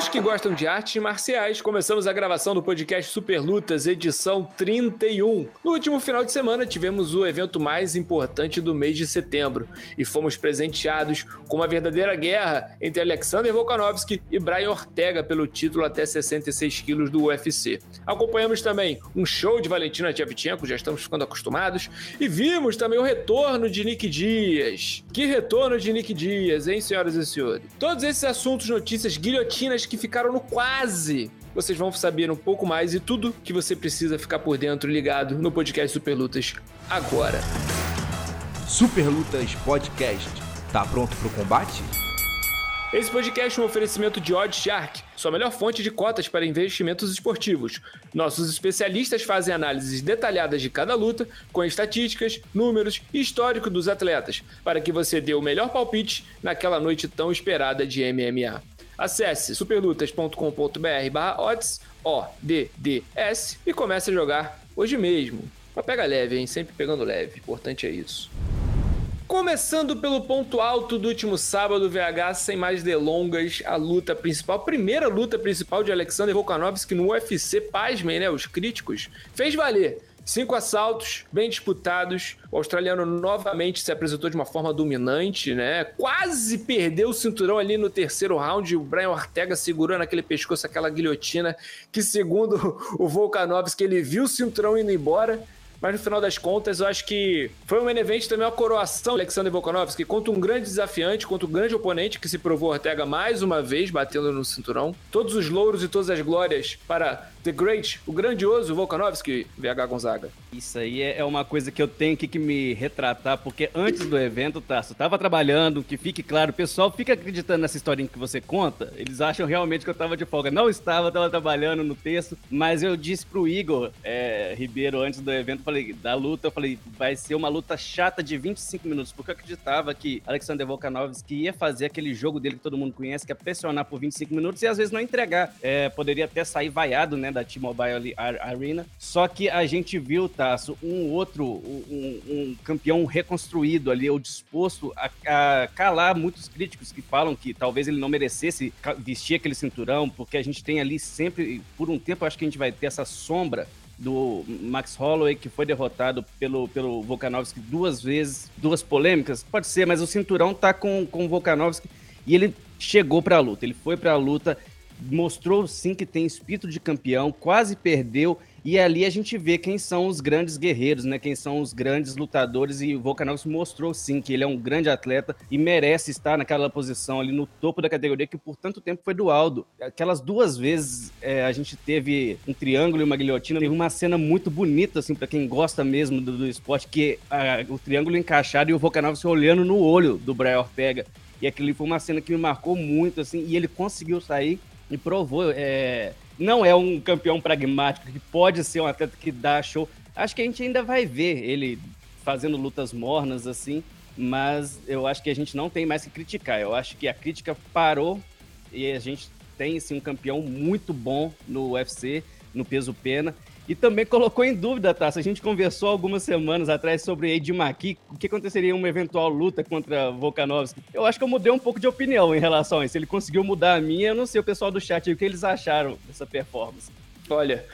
todos que gostam de artes marciais, começamos a gravação do podcast Super Lutas, edição 31. No último final de semana, tivemos o evento mais importante do mês de setembro e fomos presenteados com uma verdadeira guerra entre Alexander Volkanovski e Brian Ortega pelo título até 66 quilos do UFC. Acompanhamos também um show de Valentina Tchevchenko, já estamos ficando acostumados, e vimos também o retorno de Nick Dias. Que retorno de Nick Dias, hein, senhoras e senhores? Todos esses assuntos, notícias, guilhotinas que ficaram no quase. Vocês vão saber um pouco mais e tudo que você precisa ficar por dentro ligado no podcast Super Lutas agora. Super Lutas Podcast. Tá pronto pro combate? Esse podcast é um oferecimento de Odd Shark, sua melhor fonte de cotas para investimentos esportivos. Nossos especialistas fazem análises detalhadas de cada luta, com estatísticas, números e histórico dos atletas, para que você dê o melhor palpite naquela noite tão esperada de MMA. Acesse superlutas.com.br barra odds, O-D-D-S, e comece a jogar hoje mesmo. Mas pega leve, hein? Sempre pegando leve. Importante é isso. Começando pelo ponto alto do último sábado, VH, sem mais delongas, a luta principal, primeira luta principal de Alexander Volkanovski no UFC, pasmem, né? Os críticos, fez valer. Cinco assaltos bem disputados. O australiano novamente se apresentou de uma forma dominante, né? Quase perdeu o cinturão ali no terceiro round. O Brian Ortega segurando aquele pescoço, aquela guilhotina, que segundo o Volkanovski, ele viu o cinturão indo embora mas no final das contas, eu acho que foi um main event também uma coroação Alexander Volkanovski contra um grande desafiante, contra um grande oponente que se provou Ortega mais uma vez batendo no cinturão. Todos os louros e todas as glórias para The Great, o grandioso Volkanovski, VH Gonzaga. Isso aí é, é uma coisa que eu tenho que me retratar, porque antes do evento, Tasso, tava trabalhando, que fique claro, o pessoal fica acreditando nessa historinha que você conta, eles acham realmente que eu tava de folga. Não estava, tava trabalhando no texto, mas eu disse pro Igor é, Ribeiro antes do evento, falei, da luta, eu falei, vai ser uma luta chata de 25 minutos, porque eu acreditava que Alexander Volkanovski ia fazer aquele jogo dele que todo mundo conhece, que é pressionar por 25 minutos e às vezes não entregar. É, poderia até sair vaiado, né? da T-Mobile Arena. Só que a gente viu, Tasso, um outro, um, um campeão reconstruído ali, ou disposto a, a, calar muitos críticos que falam que talvez ele não merecesse vestir aquele cinturão, porque a gente tem ali sempre, por um tempo, acho que a gente vai ter essa sombra do Max Holloway, que foi derrotado pelo, pelo Volkanovski duas vezes, duas polêmicas, pode ser, mas o cinturão tá com, com o Volkanovski e ele chegou para a luta, ele foi para a luta mostrou sim que tem espírito de campeão, quase perdeu, e ali a gente vê quem são os grandes guerreiros, né? Quem são os grandes lutadores, e o Volkanovski mostrou sim que ele é um grande atleta e merece estar naquela posição ali no topo da categoria que por tanto tempo foi do Aldo. Aquelas duas vezes é, a gente teve um triângulo e uma guilhotina, teve uma cena muito bonita, assim, para quem gosta mesmo do, do esporte, que a, o triângulo encaixado e o Volkanovski olhando no olho do Brian Ortega. E aquilo foi uma cena que me marcou muito, assim, e ele conseguiu sair e provou. É, não é um campeão pragmático, que pode ser um atleta que dá show. Acho que a gente ainda vai ver ele fazendo lutas mornas assim, mas eu acho que a gente não tem mais que criticar. Eu acho que a crítica parou e a gente tem sim um campeão muito bom no UFC, no peso pena. E também colocou em dúvida, tá? A gente conversou algumas semanas atrás sobre Ed o que aconteceria em uma eventual luta contra Volkanovski. Eu acho que eu mudei um pouco de opinião em relação a isso. Ele conseguiu mudar a minha, eu não sei o pessoal do chat o que eles acharam dessa performance. Olha,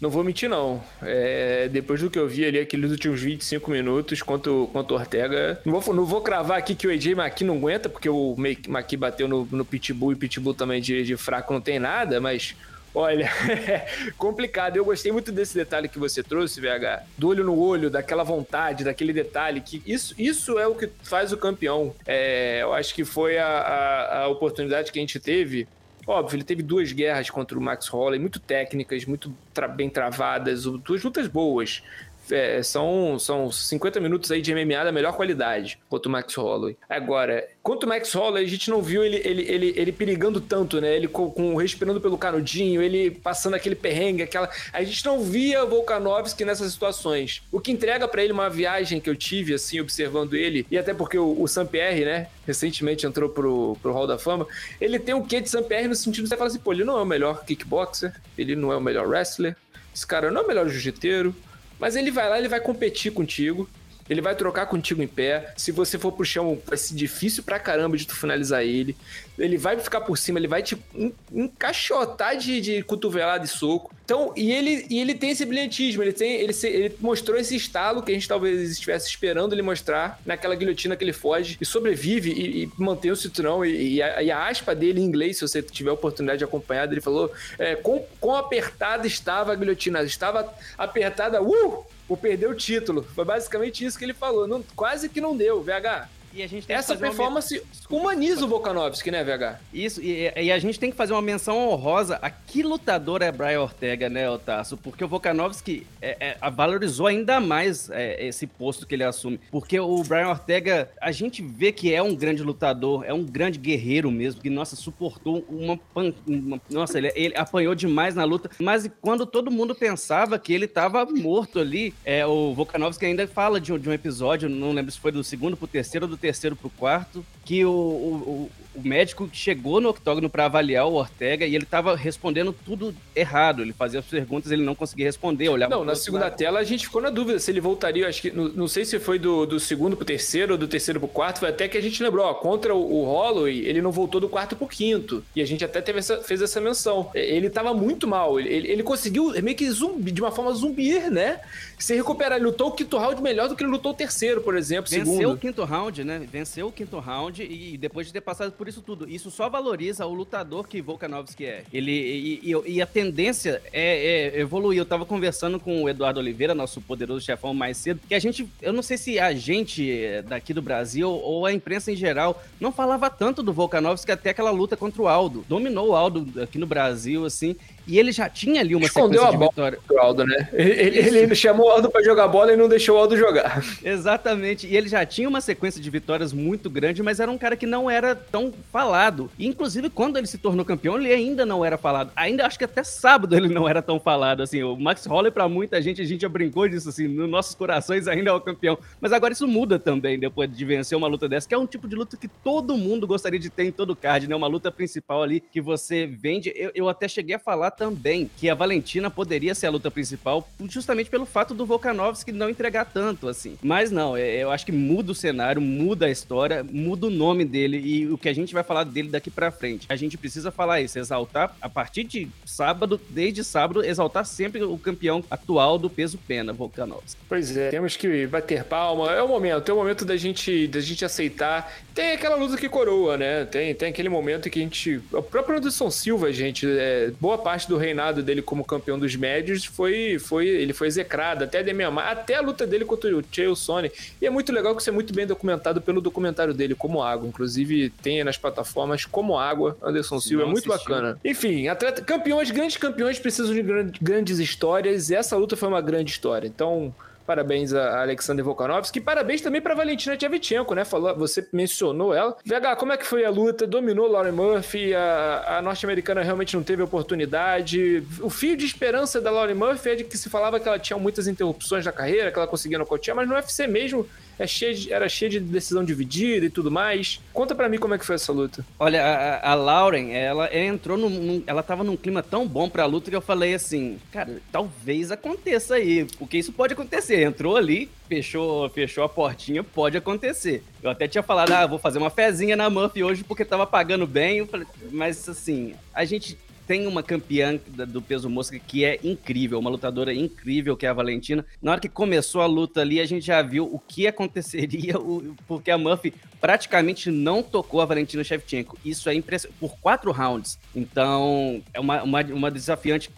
não vou mentir, não. É, depois do que eu vi ali, aqueles últimos 25 minutos contra contra o Ortega, não vou, não vou cravar aqui que o AJ Maki não aguenta, porque o Maki bateu no, no Pitbull e o Pitbull também de, de fraco não tem nada, mas Olha, complicado. Eu gostei muito desse detalhe que você trouxe, VH. Do olho no olho, daquela vontade, daquele detalhe. que Isso, isso é o que faz o campeão. É, eu acho que foi a, a, a oportunidade que a gente teve Óbvio, ele teve duas guerras contra o Max Holloway, muito técnicas, muito tra bem travadas, duas lutas boas é, são, são 50 minutos aí de MMA da melhor qualidade contra o Max Holloway. Agora, contra o Max Holloway, a gente não viu ele, ele, ele, ele perigando tanto, né? Ele com, com, respirando pelo canudinho, ele passando aquele perrengue, aquela. A gente não via Volkanovski nessas situações. O que entrega para ele uma viagem que eu tive, assim, observando ele, e até porque o, o Saint-Pierre, né, recentemente entrou pro, pro Hall da Fama, ele tem o quê de Saint-Pierre no sentido de você falar assim, pô, ele não é o melhor kickboxer, ele não é o melhor wrestler, esse cara não é o melhor jiu-jiteiro, mas ele vai lá, ele vai competir contigo. Ele vai trocar contigo em pé. Se você for pro chão, vai ser difícil pra caramba de tu finalizar ele. Ele vai ficar por cima, ele vai te encaixotar de, de cotovelada e soco. Então, e ele, e ele tem esse brilhantismo, ele, tem, ele, ele mostrou esse estalo que a gente talvez estivesse esperando ele mostrar naquela guilhotina que ele foge e sobrevive e, e mantém o cinturão. E, e, a, e, a, aspa dele em inglês, se você tiver a oportunidade de acompanhar, ele falou: é, quão, quão apertada estava a guilhotina, estava apertada, uh! Por perder o título. Foi basicamente isso que ele falou. Não, quase que não deu, VH. E a gente Essa performance uma... humaniza o Volkanovski, né, VH? Isso, e, e, a gente tem que fazer uma menção honrosa a que lutador é Brian Ortega, né, Otaço? Porque o Volkanovski é, é, valorizou ainda mais é, esse posto que ele assume. Porque o Brian Ortega, a gente vê que é um grande lutador, é um grande guerreiro mesmo, que, nossa, suportou uma... Pan... uma nossa, ele, ele, apanhou demais na luta, mas quando todo mundo pensava que ele estava morto ali, é, o Volkanovski ainda fala de, de um episódio, não lembro se foi do segundo pro terceiro ou do terceiro pro quarto, que o, o, o médico chegou no octógono para avaliar o Ortega e ele estava respondendo tudo errado. Ele fazia as perguntas, ele não conseguia responder, olhava Não, na segunda lado. tela a gente ficou na dúvida se ele voltaria, acho que não, não sei se foi do, do segundo pro terceiro ou do terceiro pro quarto, foi até que a gente lembrou, ó, contra o, o Holloway, ele não voltou do quarto pro quinto. E a gente até teve essa, fez essa menção. Ele estava muito mal, ele, ele, conseguiu meio que zumbi, de uma forma zumbir, né? Se recuperar, ele lutou o quinto round melhor do que ele lutou o terceiro, por exemplo, Venceu segundo. o quinto round, né? Venceu o quinto round e depois de ter passado por isso tudo. Isso só valoriza o lutador que Volkanovski é. Ele, e, e, e a tendência é, é, evoluir. Eu tava conversando com o Eduardo Oliveira, nosso poderoso chefão, mais cedo, que a gente, eu não sei se a gente eh, daqui do Brasil ou a imprensa em geral não falava tanto do Volkanovski até aquela luta contra o Aldo. Dominou o Aldo aqui no Brasil, assim, e ele já tinha ali uma Escondeu sequência de vitória. Pro Aldo, né? Ele, ele, ele, chamou o Aldo para jogar bola e não deixou o Aldo jogar. Exatamente. E ele já tinha uma sequência de vitórias muito grande, mas era um cara que não era tão falado. E, inclusive, quando ele se tornou campeão, ele ainda não era falado. Ainda acho que até sábado ele não era tão falado. Assim, o Max Holloway, para muita gente, a gente já brincou disso, assim, nos nossos corações ainda é o campeão. Mas agora isso muda também, depois de vencer uma luta dessa, que é um tipo de luta que todo mundo gostaria de ter em todo card, né? Uma luta principal ali que você vende. Eu, eu até cheguei a falar também que a Valentina poderia ser a luta principal, justamente pelo fato do Volkanovski não entregar tanto, assim. Mas não, é, eu acho que muda o cenário, muda a história, muda o nome dele e o que a gente vai falar dele daqui para frente. A gente precisa falar isso, exaltar a partir de sábado, desde sábado, exaltar sempre o campeão atual do peso pena, Volkanovski. Pois é, temos que bater palma. É o momento, é o momento da gente, da gente aceitar. Tem aquela luta que coroa, né? Tem, tem aquele momento que a gente. O próprio Anderson Silva, gente, é, boa parte do reinado dele como campeão dos médios foi, foi ele foi execrado, até Demian até a luta dele contra o Chael Sonnen. E é muito legal que isso é muito bem documentado pelo documentário dele, Como Água. Inclusive, tem nas plataformas Como Água, Anderson Silva, é muito assistiu. bacana. Enfim, atleta, campeões, grandes campeões precisam de grandes histórias, e essa luta foi uma grande história. Então, Parabéns a Alexander Volkanovski. Parabéns também para Valentina Tchevchenko, né? Falou, você mencionou ela. VH, como é que foi a luta? Dominou Lauren Murphy. A, a norte-americana realmente não teve oportunidade. O fio de esperança da Lauren Murphy é de que se falava que ela tinha muitas interrupções na carreira, que ela conseguia nocautear, mas no UFC mesmo é cheio de, era cheio de decisão dividida e tudo mais. Conta para mim como é que foi essa luta. Olha, a, a Lauren, ela, ela entrou num, Ela tava num clima tão bom pra luta que eu falei assim, cara, talvez aconteça aí, porque isso pode acontecer. Entrou ali, fechou, fechou a portinha, pode acontecer. Eu até tinha falado, ah, vou fazer uma fezinha na Muff hoje porque tava pagando bem. Eu falei, mas assim, a gente tem uma campeã do peso mosca que é incrível, uma lutadora incrível que é a Valentina. Na hora que começou a luta ali, a gente já viu o que aconteceria, porque a Murphy praticamente não tocou a Valentina Shevchenko. Isso é impressionante, por quatro rounds. Então, é uma, uma, uma desafiante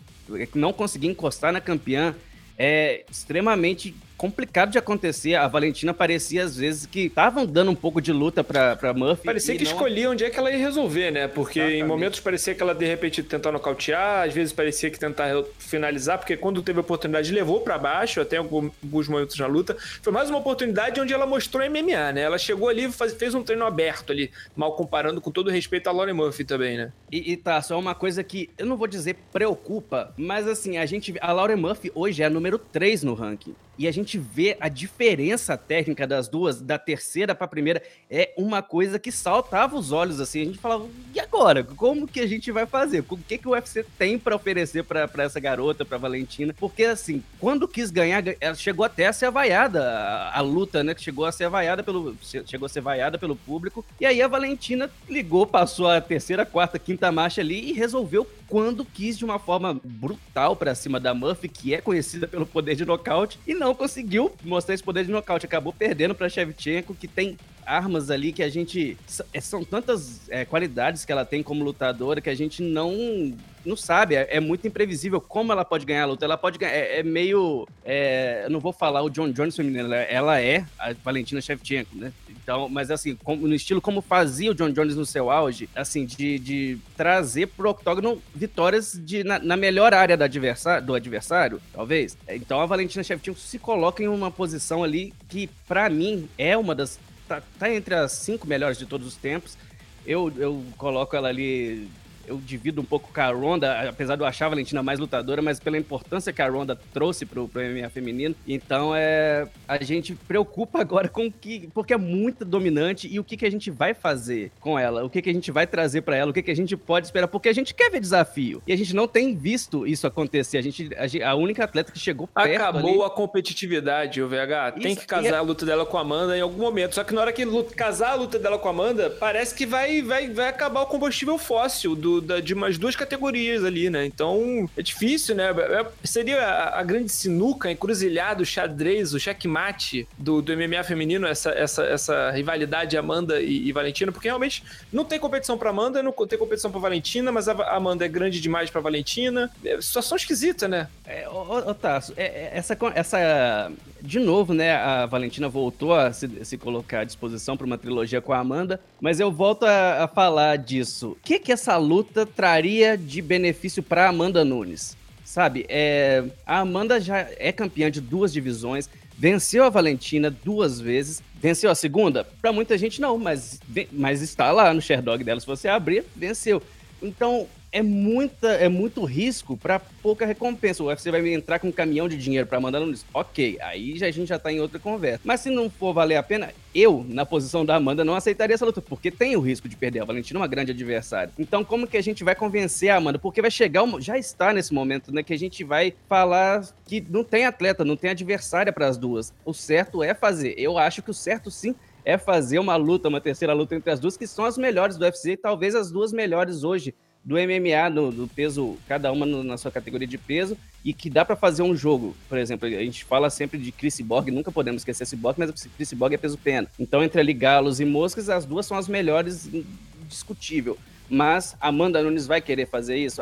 que não conseguir encostar na campeã é extremamente complicado de acontecer. A Valentina parecia, às vezes, que estavam dando um pouco de luta pra, pra Murphy. Parecia que não... escolhia onde é que ela ia resolver, né? Porque Exatamente. em momentos parecia que ela, de repente, tentar nocautear, às vezes parecia que tentar finalizar, porque quando teve a oportunidade, levou para baixo, até alguns momentos na luta. Foi mais uma oportunidade onde ela mostrou MMA, né? Ela chegou ali e fez um treino aberto ali, mal comparando com todo respeito a Lauren Murphy também, né? E, e tá, só uma coisa que eu não vou dizer preocupa, mas assim, a gente. A Lauren Murphy hoje é a número 3 no ranking. E a gente vê a diferença técnica das duas, da terceira para a primeira, é uma coisa que saltava os olhos assim. A gente falava, e agora? Como que a gente vai fazer? O que, que o UFC tem para oferecer para essa garota, para Valentina? Porque assim, quando quis ganhar, ela chegou até a ser avaiada, a, luta, né? Que chegou a ser avaiada pelo. Chegou a ser vaiada pelo público. E aí a Valentina ligou, passou a terceira, quarta, quinta marcha ali e resolveu quando quis de uma forma brutal para cima da Murphy, que é conhecida pelo poder de nocaute, e não conseguiu mostrar esse poder de nocaute. Acabou perdendo para Shevchenko, que tem armas ali que a gente. É, são tantas é, qualidades que ela tem como lutadora que a gente não não sabe. É, é, muito imprevisível como ela pode ganhar a luta. Ela pode ganhar. É, é meio. É, eu não vou falar o John Jones feminino, ela é a Valentina Shevchenko, né? Então, mas assim, como, no estilo como fazia o John Jones no seu auge, assim, de, de trazer pro octógono vitórias de, na, na melhor área do adversário, do adversário, talvez. Então a Valentina Shevchenko se coloca em uma posição ali que, para mim, é uma das tá, tá entre as cinco melhores de todos os tempos. Eu, eu coloco ela ali eu divido um pouco com a Ronda, apesar de eu achar a Valentina mais lutadora, mas pela importância que a Ronda trouxe pro, pro MMA feminino. Então, é, a gente preocupa agora com o que, porque é muito dominante e o que, que a gente vai fazer com ela, o que, que a gente vai trazer para ela, o que, que a gente pode esperar, porque a gente quer ver desafio. E a gente não tem visto isso acontecer. A gente, a, a única atleta que chegou perto Acabou ali... a competitividade, o VH. Isso, tem que casar é... a luta dela com a Amanda em algum momento. Só que na hora que luta, casar a luta dela com a Amanda, parece que vai, vai, vai acabar o combustível fóssil do, da, de umas duas categorias ali, né? Então é difícil, né? É, seria a, a grande sinuca, encruzilhada, o xadrez, o checkmate do, do MMA feminino, essa, essa, essa rivalidade Amanda e, e Valentina, porque realmente não tem competição para Amanda, não tem competição para Valentina, mas a Amanda é grande demais para Valentina. É situação esquisita, né? É, ô, ô é, é, essa, essa. De novo, né? A Valentina voltou a se, se colocar à disposição para uma trilogia com a Amanda, mas eu volto a, a falar disso. O que, que essa luta traz? traria de benefício para Amanda Nunes? Sabe, é, a Amanda já é campeã de duas divisões, venceu a Valentina duas vezes, venceu a segunda? Para muita gente não, mas, mas está lá no Sherdog dela, se você abrir, venceu. Então, é, muita, é muito risco para pouca recompensa. O UFC vai entrar com um caminhão de dinheiro para mandar Nunes. Ok, aí já, a gente já tá em outra conversa. Mas se não for valer a pena, eu, na posição da Amanda, não aceitaria essa luta, porque tem o risco de perder. A Valentina é uma grande adversária. Então, como que a gente vai convencer a Amanda? Porque vai chegar, um, já está nesse momento, né, que a gente vai falar que não tem atleta, não tem adversária para as duas. O certo é fazer. Eu acho que o certo sim é fazer uma luta, uma terceira luta entre as duas, que são as melhores do UFC, talvez as duas melhores hoje do MMA, do, do peso, cada uma no, na sua categoria de peso, e que dá para fazer um jogo. Por exemplo, a gente fala sempre de Chris Borg, nunca podemos esquecer esse Borg, mas Chris Borg é peso pena. Então, entre ali galos e moscas, as duas são as melhores, discutível. Mas Amanda Nunes vai querer fazer isso?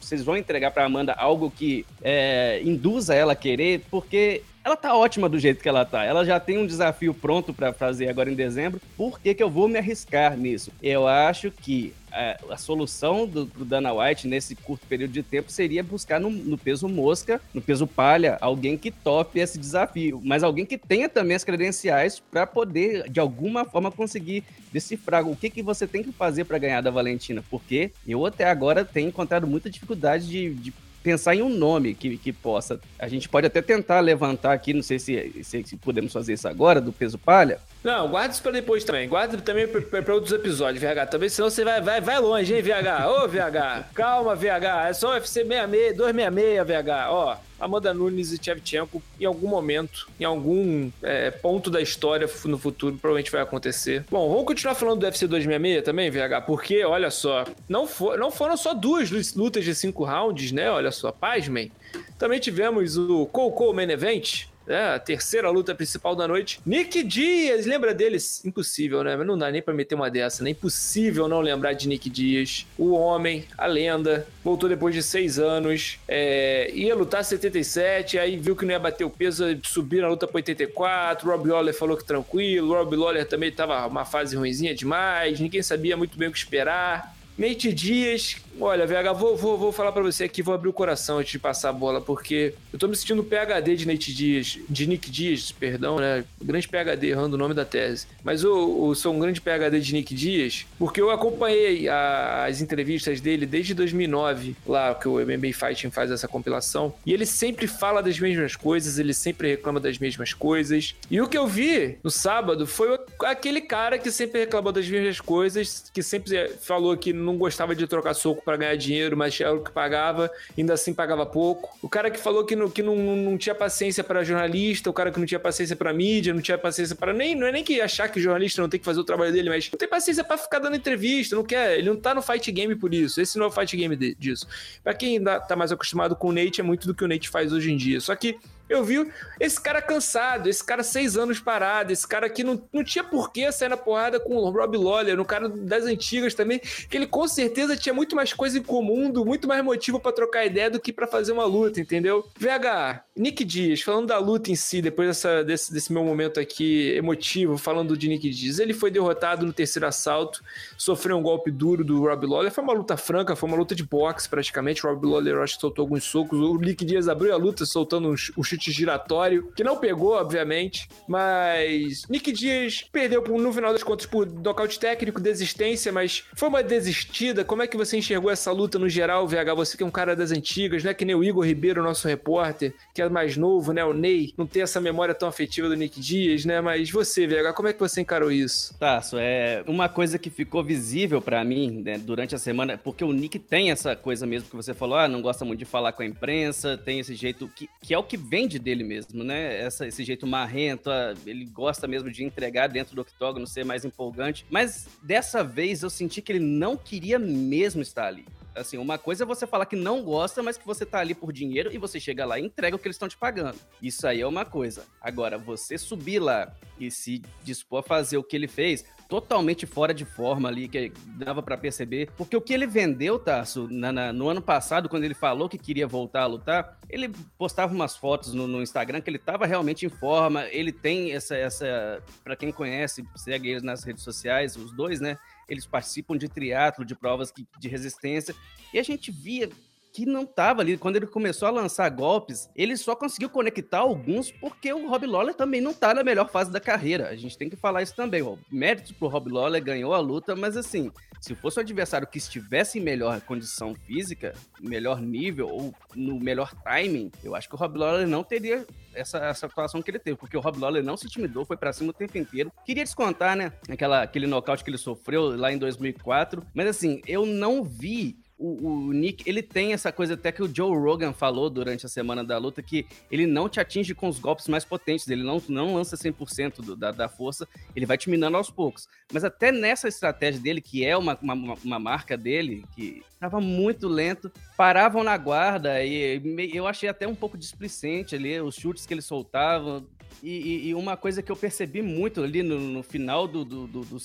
Vocês vão entregar para Amanda algo que é, induza ela a querer? Porque ela tá ótima do jeito que ela tá. Ela já tem um desafio pronto para fazer agora em dezembro. Por que, que eu vou me arriscar nisso? Eu acho que a, a solução do, do, Dana White nesse curto período de tempo seria buscar no, no, peso mosca, no peso palha, alguém que tope esse desafio, mas alguém que tenha também as credenciais para poder, de alguma forma, conseguir decifrar o que, que você tem que fazer para ganhar da Valentina. Porque eu até agora tenho encontrado muita dificuldade de, de pensar em um nome que, que possa. A gente pode até tentar levantar aqui, não sei se, se, se podemos fazer isso agora, do peso palha. Não, guarda isso pra depois também. Guarda também pra, pra outros episódios, VH. Também, senão você vai, vai, vai longe, hein, VH? Ô, VH. Calma, VH. É só UFC 66, 266, VH. Ó. Amanda Nunes e Tchevchenko, em algum momento, em algum é, ponto da história no futuro, provavelmente vai acontecer. Bom, vamos continuar falando do UFC 266 também, VH, porque, olha só, não, for, não foram só duas lutas de cinco rounds, né? Olha só, pasmem. Também tivemos o Coco Main Event, é, a terceira luta principal da noite. Nick Dias, lembra deles? Impossível, né? Não dá nem pra meter uma dessa, né? Impossível não lembrar de Nick Dias. O homem, a lenda, voltou depois de seis anos, é, ia lutar 77, aí viu que não ia bater o peso, subir na luta pra 84. Rob Lawler falou que tranquilo. Rob Lawler também tava uma fase ruimzinha demais, ninguém sabia muito bem o que esperar. Nate Dias, olha, VH, vou, vou, vou falar para você aqui, vou abrir o coração antes de passar a bola, porque eu tô me sentindo PHD de Nate Dias, de Nick Dias, perdão, né? Grande PHD, errando o nome da tese. Mas eu, eu sou um grande PHD de Nick Dias, porque eu acompanhei a, as entrevistas dele desde 2009, lá que o MMA Fighting faz essa compilação, e ele sempre fala das mesmas coisas, ele sempre reclama das mesmas coisas. E o que eu vi no sábado foi aquele cara que sempre reclamou das mesmas coisas, que sempre falou que não gostava de trocar soco para ganhar dinheiro, mas era o que pagava, ainda assim pagava pouco. O cara que falou que não, que não, não tinha paciência para jornalista, o cara que não tinha paciência para mídia, não tinha paciência para nem não é nem que achar que jornalista não tem que fazer o trabalho dele, mas não tem paciência para ficar dando entrevista, não quer, ele não tá no fight game por isso. Esse não é o fight game de, disso. Para quem ainda tá mais acostumado com o Nate, é muito do que o Nate faz hoje em dia. Só que eu vi esse cara cansado, esse cara seis anos parado, esse cara que não, não tinha porquê sair na porrada com o Rob Lawler, um cara das antigas também, que ele com certeza tinha muito mais coisa em comum, muito mais motivo para trocar ideia do que para fazer uma luta, entendeu? VH, Nick Dias, falando da luta em si, depois dessa, desse, desse meu momento aqui emotivo, falando de Nick Dias, ele foi derrotado no terceiro assalto, sofreu um golpe duro do Rob Lawler, foi uma luta franca, foi uma luta de boxe praticamente, o Rob Lawler acho que soltou alguns socos, o Nick Dias abriu a luta soltando um, um chute giratório, que não pegou, obviamente, mas Nick Dias perdeu no final das contas por nocaute técnico, desistência, mas foi uma desistida. Como é que você enxergou essa luta no geral, VH? Você que é um cara das antigas, né? Que nem o Igor Ribeiro, nosso repórter, que é mais novo, né? O Ney, não tem essa memória tão afetiva do Nick Dias, né? Mas você, VH, como é que você encarou isso? Tasso, é uma coisa que ficou visível para mim né, durante a semana, porque o Nick tem essa coisa mesmo que você falou, ah, não gosta muito de falar com a imprensa, tem esse jeito que, que é o que dele mesmo, né? Essa, esse jeito marrento, ele gosta mesmo de entregar dentro do octógono, ser mais empolgante. Mas dessa vez eu senti que ele não queria mesmo estar ali. Assim, uma coisa é você falar que não gosta, mas que você tá ali por dinheiro e você chega lá e entrega o que eles estão te pagando. Isso aí é uma coisa. Agora, você subir lá e se dispor a fazer o que ele fez, totalmente fora de forma ali, que dava para perceber. Porque o que ele vendeu, Tarso, na, na, no ano passado, quando ele falou que queria voltar a lutar, ele postava umas fotos no, no Instagram que ele estava realmente em forma. Ele tem essa. essa para quem conhece, segue eles nas redes sociais, os dois, né? Eles participam de triatlo, de provas de resistência. E a gente via que não estava ali. Quando ele começou a lançar golpes, ele só conseguiu conectar alguns porque o Rob Lawler também não está na melhor fase da carreira. A gente tem que falar isso também. Ó. Méritos pro Rob Lawler, ganhou a luta, mas assim, se fosse um adversário que estivesse em melhor condição física, melhor nível ou no melhor timing, eu acho que o Rob Lawler não teria essa, essa atuação que ele teve, porque o Rob Lawler não se intimidou, foi para cima o tempo inteiro. Queria descontar, né, aquela, aquele nocaute que ele sofreu lá em 2004, mas assim, eu não vi o, o, Nick, ele tem essa coisa até que o Joe Rogan falou durante a semana da luta, que ele não te atinge com os golpes mais potentes, ele não, não lança 100% do, da, da força, ele vai te minando aos poucos. Mas até nessa estratégia dele, que é uma, uma, uma marca dele, que estava muito lento, paravam na guarda e eu achei até um pouco displicente ali, os chutes que ele soltava, e, e, uma coisa que eu percebi muito ali no, no final do, do, do, do,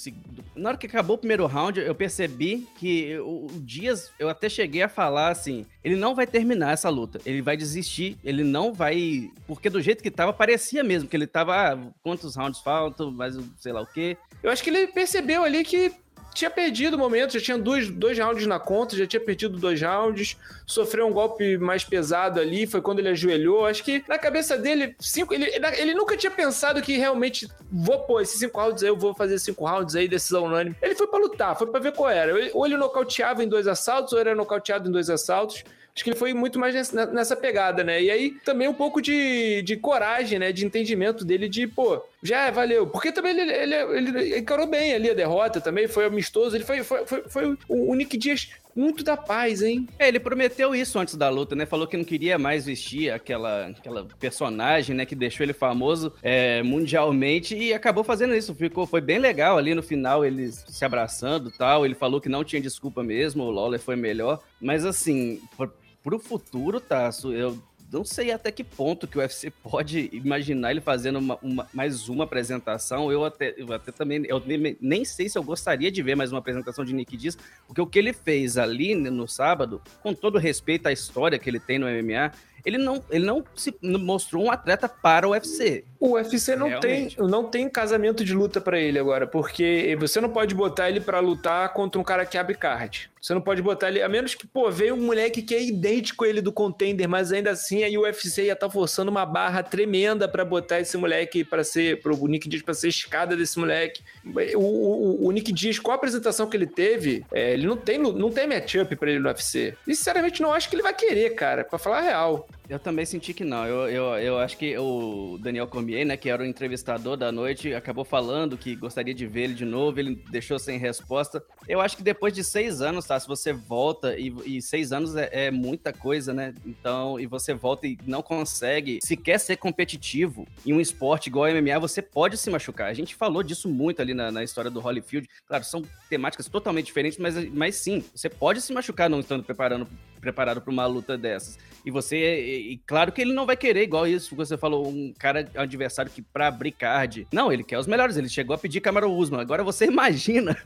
Na hora que acabou o primeiro round, eu percebi que o, o, Dias, eu até cheguei a falar assim: ele não vai terminar essa luta, ele vai desistir, ele não vai. Porque do jeito que tava, parecia mesmo que ele tava. Ah, quantos rounds faltam, mas sei lá o quê. Eu acho que ele percebeu ali que tinha perdido o momento, já tinha dois, dois rounds na conta, já tinha perdido dois rounds, sofreu um golpe mais pesado ali, foi quando ele ajoelhou. Acho que na cabeça dele, cinco, ele, ele nunca tinha pensado que realmente vou pôr esses cinco rounds aí, eu vou fazer cinco rounds aí, decisão unânime. Ele foi para lutar, foi para ver qual era. Ou ele nocauteava em dois assaltos, ou era nocauteado em dois assaltos. Acho que ele foi muito mais nessa pegada, né? E aí também um pouco de, de coragem, né? De entendimento dele de, pô, já valeu. Porque também ele, ele, ele encarou bem ali a derrota também, foi amistoso. Ele foi, foi, foi, foi o Nick Dias muito da paz, hein? É, ele prometeu isso antes da luta, né? Falou que não queria mais vestir aquela, aquela personagem, né? Que deixou ele famoso é, mundialmente e acabou fazendo isso. Ficou, foi bem legal ali no final, eles se abraçando tal. Ele falou que não tinha desculpa mesmo, o Lawler foi melhor. Mas assim, pro futuro, Tasso, eu não sei até que ponto que o UFC pode imaginar ele fazendo uma, uma, mais uma apresentação. Eu até, eu até também, eu nem, nem, sei se eu gostaria de ver mais uma apresentação de Nick Diaz, porque o que ele fez ali no sábado, com todo respeito à história que ele tem no MMA, ele não, ele não se mostrou um atleta para o UFC. O UFC não tem, não tem casamento de luta para ele agora, porque você não pode botar ele para lutar contra um cara que abre card. Você não pode botar ele, a menos que, pô, veio um moleque que é idêntico a ele do contender, mas ainda assim aí o UFC ia estar tá forçando uma barra tremenda para botar esse moleque para ser, pro Nick Dias para ser escada desse moleque. O, o, o, Nick Dias, com a apresentação que ele teve, é, ele não tem, não tem matchup para ele no UFC. E sinceramente não acho que ele vai querer, cara, para falar a real. Eu também senti que não. Eu, eu, eu acho que o Daniel Cormier, né, que era o entrevistador da noite, acabou falando que gostaria de ver ele de novo, ele deixou sem resposta. Eu acho que depois de seis anos, tá? Se você volta, e, e seis anos é, é, muita coisa, né? Então, e você volta e não consegue sequer ser competitivo em um esporte igual ao MMA, você pode se machucar. A gente falou disso muito ali na, na história do Holyfield. Claro, são temáticas totalmente diferentes, mas, mas sim, você pode se machucar não estando preparando preparado para uma luta dessas. E você, e, claro que ele não vai querer, igual isso que você falou, um cara um adversário que para abrir card. Não, ele quer os melhores, ele chegou a pedir Camaro Usman. Agora você imagina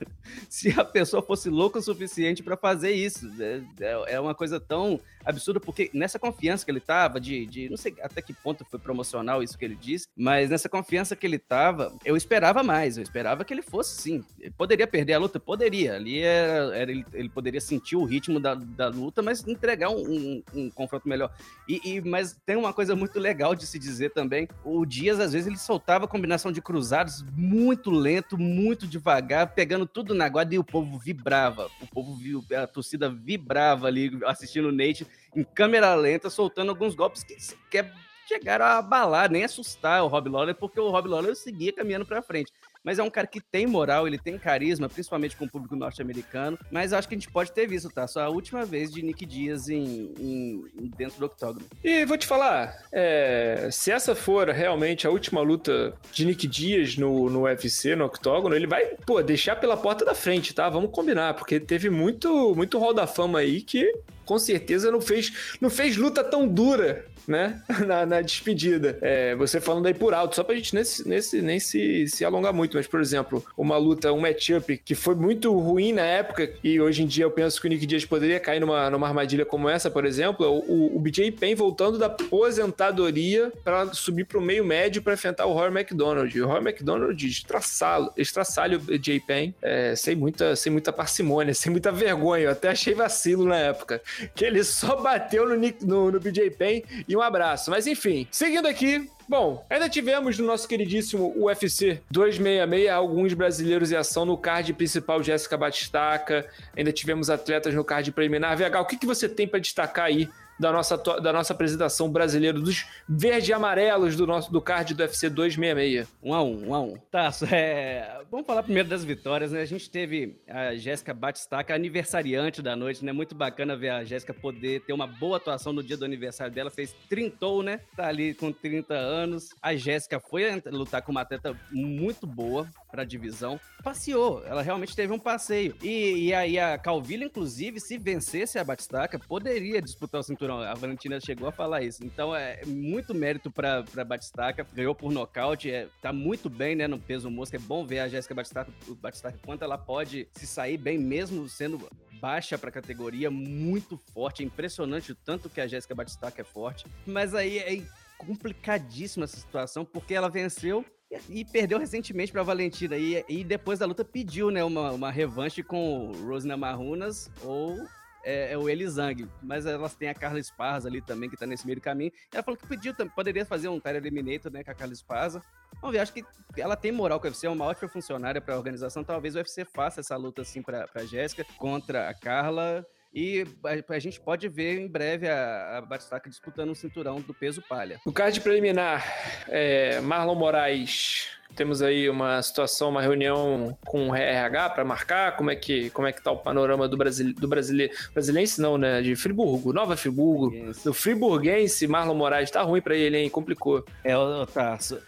se a pessoa fosse louca o suficiente para fazer isso. É, é, é, uma coisa tão absurda, porque nessa confiança que ele tava, de, de não sei até que ponto foi promocional isso que ele disse, mas nessa confiança que ele tava, eu esperava mais, eu esperava que ele fosse sim. Ele poderia perder a luta? Poderia. Ali era, era ele, ele poderia sentir o ritmo da, da luta, mas entregar um, um, um confronto melhor. E, e, mas tem uma coisa muito legal de se dizer também: o Dias, às vezes, ele soltava combinação de cruzados muito lento, muito devagar, pegando tudo na guarda e o povo vibrava. O povo viu, a torcida vibrava ali assistindo o Nate em câmera lenta, soltando alguns golpes que quer chegaram a abalar, nem assustar o Rob Lawler, porque o Rob Lawler seguia caminhando para frente mas é um cara que tem moral, ele tem carisma, principalmente com o público norte-americano. Mas acho que a gente pode ter visto, tá? Só a última vez de Nick Dias em, em dentro do octógono. E vou te falar, é, se essa for realmente a última luta de Nick Dias no, no UFC, no octógono, ele vai, pô, deixar pela porta da frente, tá? Vamos combinar, porque teve muito, muito rol da fama aí que com certeza não fez, não fez luta tão dura né? Na, na despedida. É, você falando aí por alto, só pra gente nesse, nesse, nem se, se alongar muito, mas, por exemplo, uma luta, um matchup que foi muito ruim na época e hoje em dia eu penso que o Nick Diaz poderia cair numa, numa armadilha como essa, por exemplo, é o, o BJ Penn voltando da aposentadoria para subir pro meio médio para enfrentar o Roy McDonald. O Roy McDonald estraçalho, estraçalho o BJ Penn, é, sem, muita, sem muita parcimônia, sem muita vergonha. Eu até achei vacilo na época, que ele só bateu no, Nick, no, no BJ Penn e um abraço. Mas enfim, seguindo aqui, Bom, ainda tivemos no nosso queridíssimo UFC 266 alguns brasileiros em ação no card principal Jéssica Batistaca. Ainda tivemos atletas no card preliminar. VH, o que, que você tem para destacar aí da nossa, da nossa apresentação brasileira, dos verde e amarelos do nosso do card do UFC 266. Um a um, um a um. Tá, é... vamos falar primeiro das vitórias, né? A gente teve a Jéssica Batistaca, aniversariante da noite, né? Muito bacana ver a Jéssica poder ter uma boa atuação no dia do aniversário dela. Fez trintou, né? Tá ali com 30 anos. A Jéssica foi lutar com uma atleta muito boa para a divisão. Passeou, ela realmente teve um passeio. E, e aí a Calvillo, inclusive, se vencesse a Batistaca, poderia disputar o cinturão a Valentina chegou a falar isso. Então é muito mérito para Batistaca. Ganhou por nocaute, é, tá muito bem, né, no peso mosca. É bom ver a Jéssica Batistaca, Batistaca quanto ela pode se sair bem, mesmo sendo baixa para a categoria, muito forte. É impressionante o tanto que a Jéssica Batistaca é forte. Mas aí é complicadíssima essa situação, porque ela venceu e perdeu recentemente para Valentina. E, e depois da luta pediu né, uma, uma revanche com Rosina Marunas ou é, é o Elizang, mas elas têm a Carla Esparza ali também, que tá nesse meio do caminho. Ela falou que pediu, poderia fazer um Tyler Eliminator, né, com a Carla Esparza. Vamos ver, acho que ela tem moral com o UFC, é uma ótima funcionária para a organização. Talvez o UFC faça essa luta assim para Jéssica contra a Carla. E a, a, gente pode ver em breve a, a Batistaca disputando um cinturão do peso palha. No card preliminar, é, Marlon Moraes temos aí uma situação, uma reunião com o RH para marcar. Como é que como é que tá o panorama do Brasil do brasileiro, brasilense não, né, de Friburgo, Nova Friburgo, do Friburguense, Marlon Moraes, tá ruim para ele, hein, complicou. É,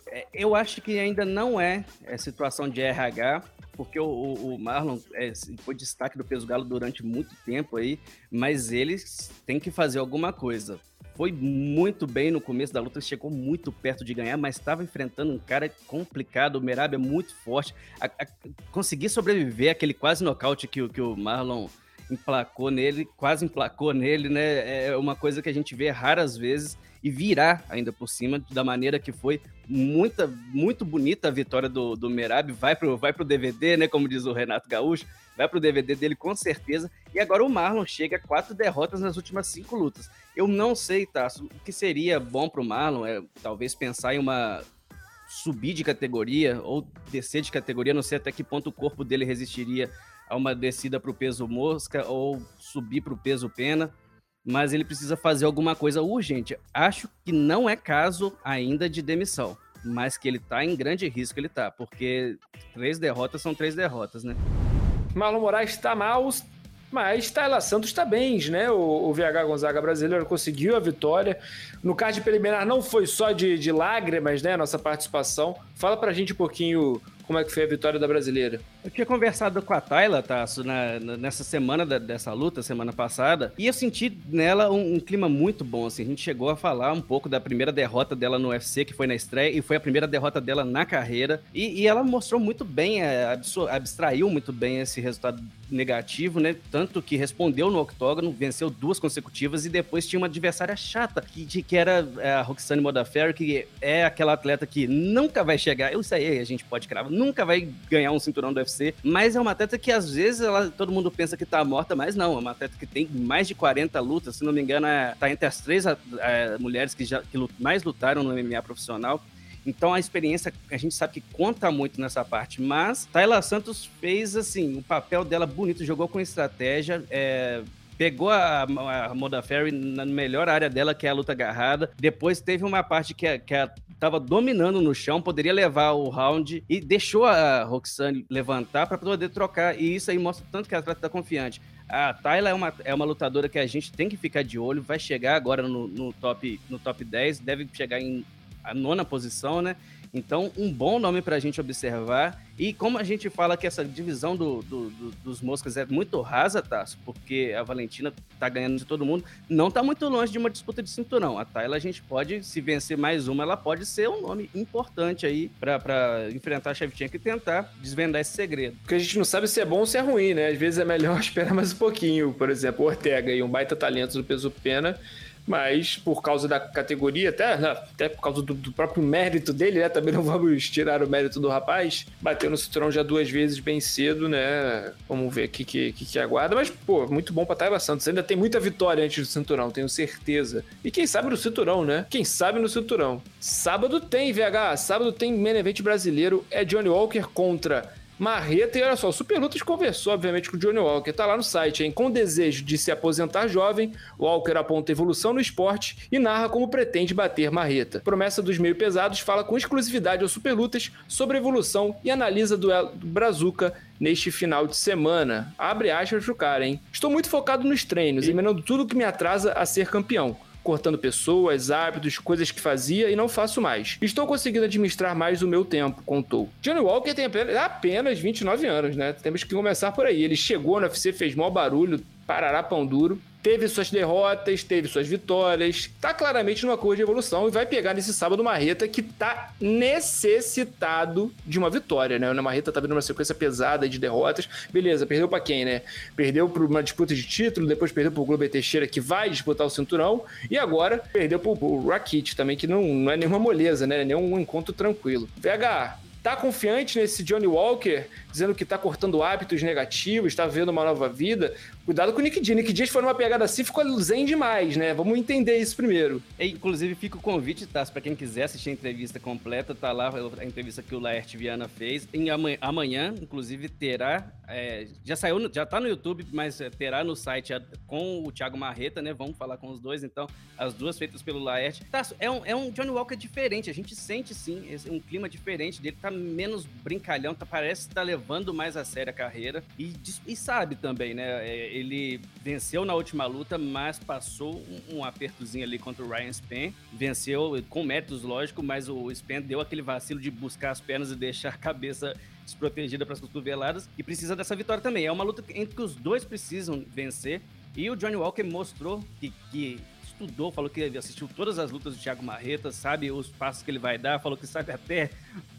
é, eu acho que ainda não é, é situação de RH, porque o, o Marlon é, foi destaque do peso galo durante muito tempo aí, mas eles têm que fazer alguma coisa foi muito bem no começo da luta, chegou muito perto de ganhar, mas estava enfrentando um cara complicado. O Merab é muito forte. A, a, conseguir sobreviver aquele quase nocaute que, que o Marlon emplacou nele, quase emplacou nele, né? É uma coisa que a gente vê raras vezes e virar ainda por cima da maneira que foi. Muita, muito bonita a vitória do, do Merab. Vai pro, vai pro DVD, né? Como diz o Renato Gaúcho. Vai pro DVD dele com certeza. E agora o Marlon chega a quatro derrotas nas últimas cinco lutas. Eu não sei, Tasso, o que seria bom pro Marlon é talvez pensar em uma subir de categoria ou descer de categoria, não sei até que ponto o corpo dele resistiria a uma descida para o peso mosca ou subir para o peso pena, mas ele precisa fazer alguma coisa urgente. Acho que não é caso ainda de demissão, mas que ele está em grande risco, ele está, porque três derrotas são três derrotas, né? Marlon Moraes está mal, mas Taylor Santos está bem, né? O, o, VH Gonzaga brasileiro conseguiu a vitória. No card preliminar não foi só de, de lágrimas, né? Nossa participação. Fala pra gente um pouquinho como é que foi a vitória da brasileira. Eu tinha conversado com a Tayla, Tasso, na, nessa semana da, dessa luta, semana passada, e eu senti nela um, um, clima muito bom, assim, a gente chegou a falar um pouco da primeira derrota dela no UFC, que foi na estreia, e foi a primeira derrota dela na carreira, e, e ela mostrou muito bem, é, abstraiu muito bem esse resultado negativo, né, tanto que respondeu no octógono, venceu duas consecutivas, e depois tinha uma adversária chata, que, que era é, a Roxane Modafferi, que é aquela atleta que nunca vai chegar, eu aí a gente pode cravar, nunca vai ganhar um cinturão do UFC, mas é uma atleta que às vezes ela, todo mundo pensa que tá morta, mas não, é uma atleta que tem mais de 40 lutas, se não me engano, é, tá entre as três é, mulheres que, já, que mais lutaram no MMA profissional. Então a experiência a gente sabe que conta muito nessa parte, mas Tayla Santos fez assim, o papel dela bonito, jogou com estratégia, é, pegou a, a Moda Ferry na melhor área dela, que é a luta agarrada. Depois teve uma parte que, que a estava dominando no chão, poderia levar o round e deixou a Roxane levantar para poder trocar. E isso aí mostra tanto que a atleta está confiante. A Tayla é uma, é uma lutadora que a gente tem que ficar de olho, vai chegar agora no, no, top, no top 10, deve chegar em a nona posição, né? Então, um bom nome para a gente observar. E como a gente fala que essa divisão do, do, do, dos moscas é muito rasa, Tasso, porque a Valentina tá ganhando de todo mundo, não tá muito longe de uma disputa de cinturão. A Tayla, a gente pode, se vencer mais uma, ela pode ser um nome importante aí para enfrentar a Shevchenko e tentar desvendar esse segredo. Porque a gente não sabe se é bom ou se é ruim, né? Às vezes é melhor esperar mais um pouquinho. Por exemplo, Ortega e um baita talento do peso pena mas por causa da categoria, até, né, até por causa do, do, próprio mérito dele, né? Também não vamos tirar o mérito do rapaz. Bateu no cinturão já duas vezes bem cedo, né? Vamos ver o que, que, que, aguarda. Mas, pô, muito bom pra Taiva Santos. Ainda tem muita vitória antes do cinturão, tenho certeza. E quem sabe no cinturão, né? Quem sabe no cinturão. Sábado tem, VH. Sábado tem main event brasileiro. É Johnny Walker contra Marreta, e olha só, o Super Lutas conversou, obviamente, com o Johnny Walker. Tá lá no site, hein? Com desejo de se aposentar jovem, Walker aponta evolução no esporte e narra como pretende bater Marreta. Promessa dos meio pesados fala com exclusividade ao Super Lutas sobre evolução e analisa duelo do Brazuca neste final de semana. Abre aspas pro cara, hein? Estou muito focado nos treinos, eliminando tudo que me atrasa a ser campeão cortando pessoas, hábitos, coisas que fazia e não faço mais. Estou conseguindo administrar mais o meu tempo, contou. Johnny Walker tem apenas, apenas 29 anos, né? Temos que começar por aí. Ele chegou no UFC, fez maior barulho, parará pão duro teve suas derrotas, teve suas vitórias, tá claramente numa curva de evolução e vai pegar nesse sábado uma Marreta que tá necessitado de uma vitória, né? O Marreta tá vindo uma sequência pesada de derrotas. Beleza, perdeu para quem, né? Perdeu para uma disputa de título, depois perdeu pro Globo Teixeira que vai disputar o cinturão e agora perdeu pro, pro Rakit também que não, não é nenhuma moleza, né? É nenhum encontro tranquilo. VH, tá confiante nesse Johnny Walker, dizendo que tá cortando hábitos negativos, tá vendo uma nova vida. Cuidado com o Nick Diaz. Nick Diaz foi numa pegada assim, ficou zen demais, né? Vamos entender isso primeiro. E, inclusive, fica o convite, tá? Pra quem quiser assistir a entrevista completa, tá lá a entrevista que o Laerte Viana fez. Em amanhã, amanhã inclusive, terá. É, já saiu, já tá no YouTube, mas é, terá no site com o Thiago Marreta, né? Vamos falar com os dois, então. As duas feitas pelo Laerte. Tá, é um, é um Johnny Walker diferente. A gente sente, sim, um clima diferente dele. Tá menos brincalhão, tá, parece que tá levando mais a sério a carreira. E, e sabe também, né? É, ele venceu na última luta, mas passou um, um, apertozinho ali contra o Ryan Span. Venceu com méritos, lógico, mas o Span deu aquele vacilo de buscar as pernas e deixar a cabeça desprotegida para as cotoveladas e precisa dessa vitória também. É uma luta entre que os dois precisam vencer. E o Johnny Walker mostrou que, que estudou, falou que assistiu todas as lutas do Thiago Marreta, sabe os passos que ele vai dar, falou que sabe até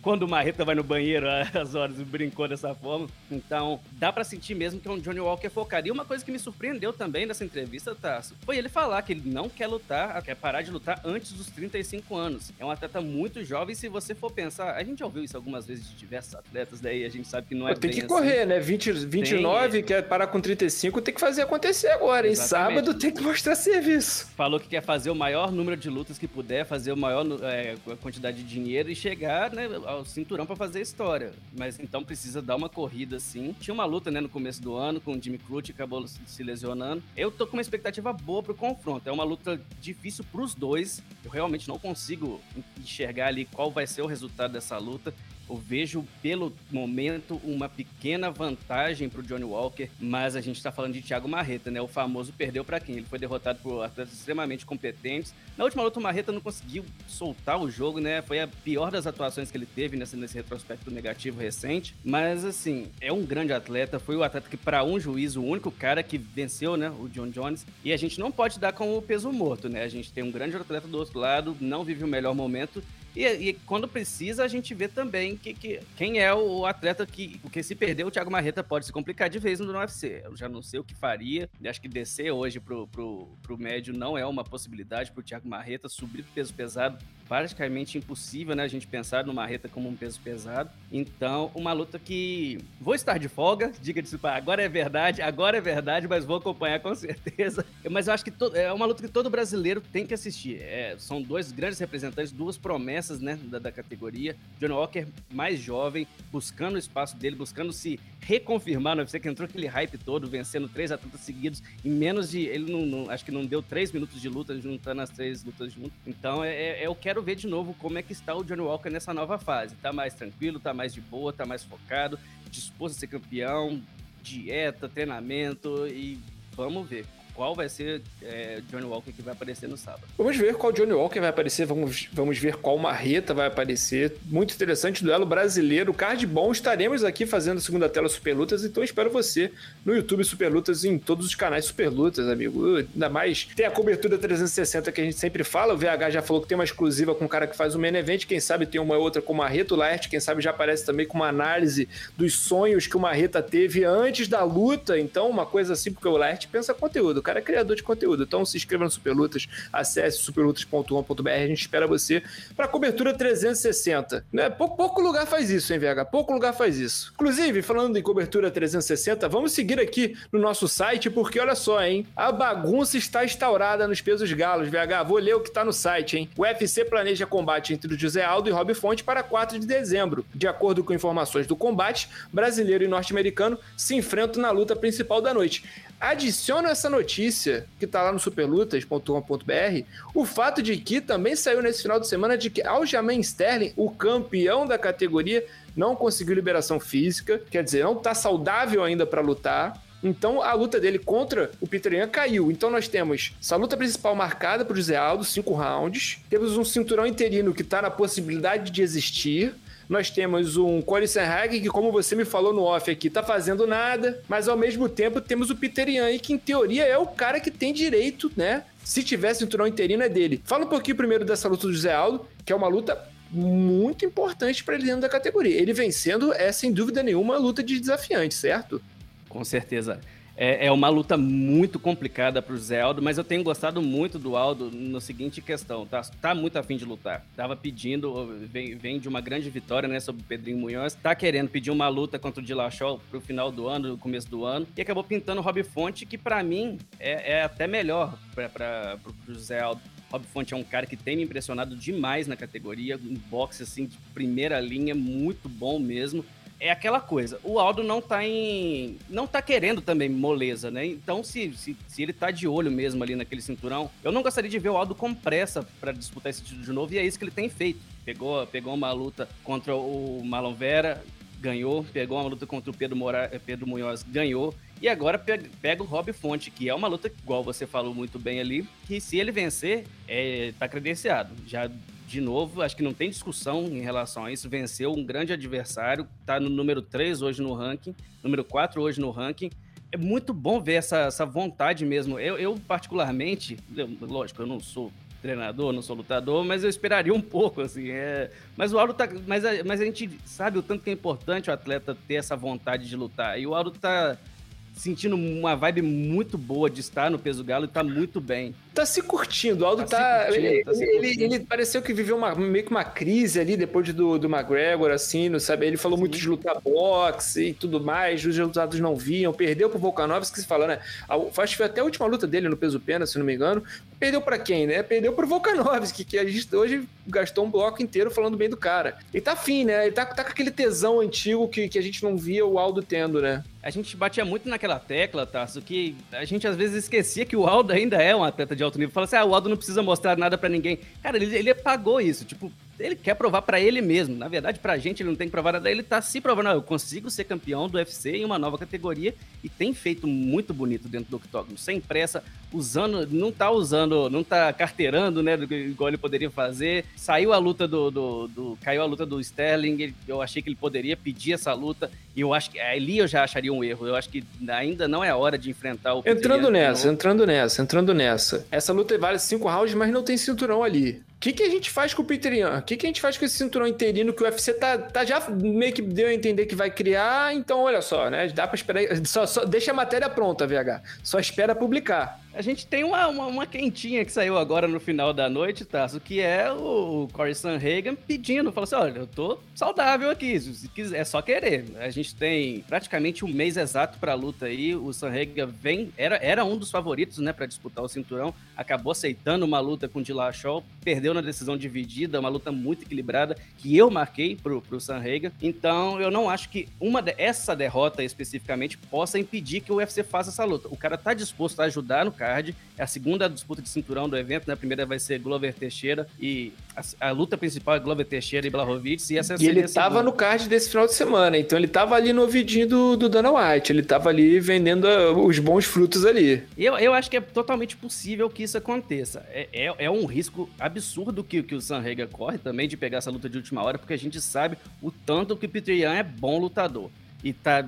quando o Marreta vai no banheiro às horas e brincou dessa forma. Então, dá para sentir mesmo que é um Johnny Walker focado. E uma coisa que me surpreendeu também nessa entrevista, Tasso, foi ele falar que ele não quer lutar, quer parar de lutar antes dos 35 anos. É um atleta muito jovem. Se você for pensar, a gente já ouviu isso algumas vezes de diversos atletas, daí a gente sabe que não é Tem que assim. correr, né? 20, 29, tem, quer parar com 35, tem que fazer acontecer agora. Em sábado tem que mostrar serviço. Falou que quer fazer o maior número de lutas que puder, fazer o maior é, quantidade de dinheiro e chegar né, ao cinturão para fazer história. Mas então precisa dar uma corrida assim. Tinha uma luta né, no começo do ano com o Jimmy Crute, acabou se lesionando. Eu tô com uma expectativa boa pro confronto. É uma luta difícil pros dois. Eu realmente não consigo enxergar ali qual vai ser o resultado dessa luta. Eu vejo, pelo momento, uma pequena vantagem para o Johnny Walker, mas a gente está falando de Thiago Marreta, né? O famoso perdeu para quem? Ele foi derrotado por atletas extremamente competentes. Na última luta, o Marreta não conseguiu soltar o jogo, né? Foi a pior das atuações que ele teve nesse, nesse retrospecto negativo recente. Mas, assim, é um grande atleta. Foi o atleta que, para um juiz, o único cara que venceu, né? O John Jones. E a gente não pode dar com o peso morto, né? A gente tem um grande atleta do outro lado, não vive o melhor momento e, e, quando precisa, a gente vê também que, que, quem é o atleta que. Porque se perder, o Thiago Marreta pode se complicar de vez no UFC. Eu já não sei o que faria. Eu acho que descer hoje pro, pro, pro médio não é uma possibilidade pro Thiago Marreta subir pro peso pesado praticamente impossível, né? A gente pensar no Marreta como um peso pesado. Então, uma luta que vou estar de folga, diga-se, agora é verdade, agora é verdade, mas vou acompanhar com certeza. Mas eu acho que é uma luta que todo brasileiro tem que assistir. É, são dois grandes representantes, duas promessas, né, da, da categoria. John Walker mais jovem, buscando o espaço dele, buscando se reconfirmar no UFC, que entrou aquele hype todo, vencendo três atletas seguidos em menos de. Ele não, não acho que não deu três minutos de luta juntando as três lutas juntas. Então é, é, eu quero ver de novo como é que está o Johnny Walker nessa nova fase. Tá mais tranquilo, tá mais de boa, tá mais focado, disposto a ser campeão, dieta, treinamento e vamos ver qual vai ser é, Johnny Walker que vai aparecer no sábado. Vamos ver qual Johnny Walker vai aparecer, vamos, vamos ver qual Marreta vai aparecer. Muito interessante, duelo brasileiro, card bom. Estaremos aqui fazendo a segunda tela Super Lutas, então espero você no YouTube Super Lutas e em todos os canais Super Lutas, amigo. Ainda mais tem a cobertura 360 que a gente sempre fala. O VH já falou que tem uma exclusiva com o cara que faz o main event. Quem sabe tem uma outra com o Marreta, o Laerte, quem sabe já aparece também com uma análise dos sonhos que o Marreta teve antes da luta. Então, uma coisa assim, porque o Laerte pensa conteúdo cara é criador de conteúdo. Então se inscreva no Superlutas, acesse superlutas.com.br, a gente espera você para cobertura 360. Né? Pouco, pouco lugar faz isso, hein, VH? Pouco lugar faz isso. Inclusive, falando em cobertura 360, vamos seguir aqui no nosso site, porque olha só, hein? A bagunça está instaurada nos pesos galos, VH. Vou ler o que está no site, hein? O UFC planeja combate entre o José Aldo e Rob Fonte para 4 de dezembro. De acordo com informações do combate, brasileiro e norte-americano se enfrentam na luta principal da noite. Adiciono essa notícia que está lá no superlutas.com.br o fato de que também saiu nesse final de semana de que Aljamain Sterling, o campeão da categoria, não conseguiu liberação física, quer dizer, não está saudável ainda para lutar. Então a luta dele contra o Peter caiu. Então nós temos essa luta principal marcada para o José Aldo, cinco rounds. Temos um cinturão interino que está na possibilidade de existir. Nós temos um Corey Sanhagen, que, como você me falou no off aqui, tá fazendo nada, mas ao mesmo tempo temos o Peter Yan, que em teoria é o cara que tem direito, né? Se tivesse cinturão interino, é dele. Fala um pouquinho primeiro dessa luta do José Aldo, que é uma luta muito importante para ele dentro da categoria. Ele vencendo é, sem dúvida nenhuma, luta de desafiante, certo? Com certeza. É, é uma luta muito complicada para o Zé Aldo, mas eu tenho gostado muito do Aldo no seguinte questão, tá, tá muito afim de lutar. Tava pedindo, vem, vem de uma grande vitória, né, sobre o Pedrinho Munhoz, tá querendo pedir uma luta contra o Dillashaw pro final do ano, no começo do ano, e acabou pintando o Rob Fonte, que para mim é, é, até melhor para o Zé Aldo. Rob Fonte é um cara que tem me impressionado demais na categoria, um boxe assim de primeira linha, muito bom mesmo é aquela coisa. O Aldo não tá em. não tá querendo também moleza, né? Então, se, se, se ele tá de olho mesmo ali naquele cinturão, eu não gostaria de ver o Aldo com pressa para disputar esse título de novo, e é isso que ele tem feito. Pegou, pegou uma luta contra o Marlon Vera, ganhou. Pegou uma luta contra o Pedro, Mora, Pedro Munhoz, ganhou. E agora pega, pega, o Rob Fonte, que é uma luta, igual você falou muito bem ali, que se ele vencer, é, tá credenciado. Já de novo, acho que não tem discussão em relação a isso. Venceu um grande adversário, está no número 3 hoje no ranking, número 4 hoje no ranking. É muito bom ver essa, essa vontade mesmo. Eu, eu particularmente, lógico, eu não sou treinador, não sou lutador, mas eu esperaria um pouco, assim. É... Mas o Aldo tá. Mas a, mas a gente sabe o tanto que é importante o atleta ter essa vontade de lutar. E o Aldo tá sentindo uma vibe muito boa de estar no peso galo e tá muito bem. Tá se curtindo, o Aldo tá. tá, curtindo, ele, tá ele, ele, pareceu que viveu uma, meio que uma crise ali depois do, do McGregor, assim, não sabe? Ele falou Sim. muito de lutar boxe e tudo mais, os resultados não viam, perdeu pro Volkanovski, que se fala, né? Acho que foi até a última luta dele no peso pena, se não me engano. Perdeu para quem, né? Perdeu pro Volkanovski, que a gente hoje gastou um bloco inteiro falando bem do cara. Ele tá afim, né? Ele tá, tá com aquele tesão antigo que, que a gente não via o Aldo tendo, né? A gente batia muito naquela tecla, Tarso, que a gente às vezes esquecia que o Aldo ainda é um atleta de alto nível. Fala assim, ah, o Aldo não precisa mostrar nada para ninguém. Cara, ele, ele apagou isso. Tipo, ele quer provar para ele mesmo. Na verdade, pra gente, ele não tem que provar nada. Ele tá se provando. Eu consigo ser campeão do UFC em uma nova categoria e tem feito muito bonito dentro do octógono. Sem pressa, usando, não tá usando, não tá carteirando, né, igual ele poderia fazer. Saiu a luta do, do, do caiu a luta do Sterling, eu achei que ele poderia pedir essa luta e eu acho que ali eu já acharia um erro. Eu acho que ainda não é a hora de enfrentar o Entrando nessa, entrando nessa, entrando nessa. Essa luta vale cinco rounds, mas não tem cinturão ali que, que a gente faz com o Peter Yan? O que, que a gente faz com esse cinturão interino que o UFC tá, tá já meio que deu a entender que vai criar? Então, olha só, né? Dá pra esperar. Só, só deixa a matéria pronta, VH. Só espera publicar. A gente tem uma, uma, uma, quentinha que saiu agora no final da noite, Tasso, que é o Corey Sanhagen pedindo, falou assim, olha, eu tô saudável aqui, se quiser, é só querer. A gente tem praticamente um mês exato pra luta aí, o Sanhagen vem, era, era um dos favoritos, né, pra disputar o cinturão, acabou aceitando uma luta com o Dillashaw, perdeu na decisão dividida, uma luta muito equilibrada, que eu marquei pro, pro Sanhagen, então eu não acho que uma de, essa derrota especificamente possa impedir que o UFC faça essa luta. O cara tá disposto a ajudar no card. É a segunda disputa de cinturão do evento, né? A primeira vai ser Glover Teixeira e a, a luta principal é Glover Teixeira e Blachowicz. E, essa e ele tava no card desse final de semana, então ele tava ali no ouvidinho do, do Dana White, ele tava ali vendendo uh, os bons frutos ali. Eu, eu acho que é totalmente possível que isso aconteça. É, é, é um risco absurdo que, que o Sanrega corre também de pegar essa luta de última hora, porque a gente sabe o tanto que o Peter Yan é bom lutador. E tá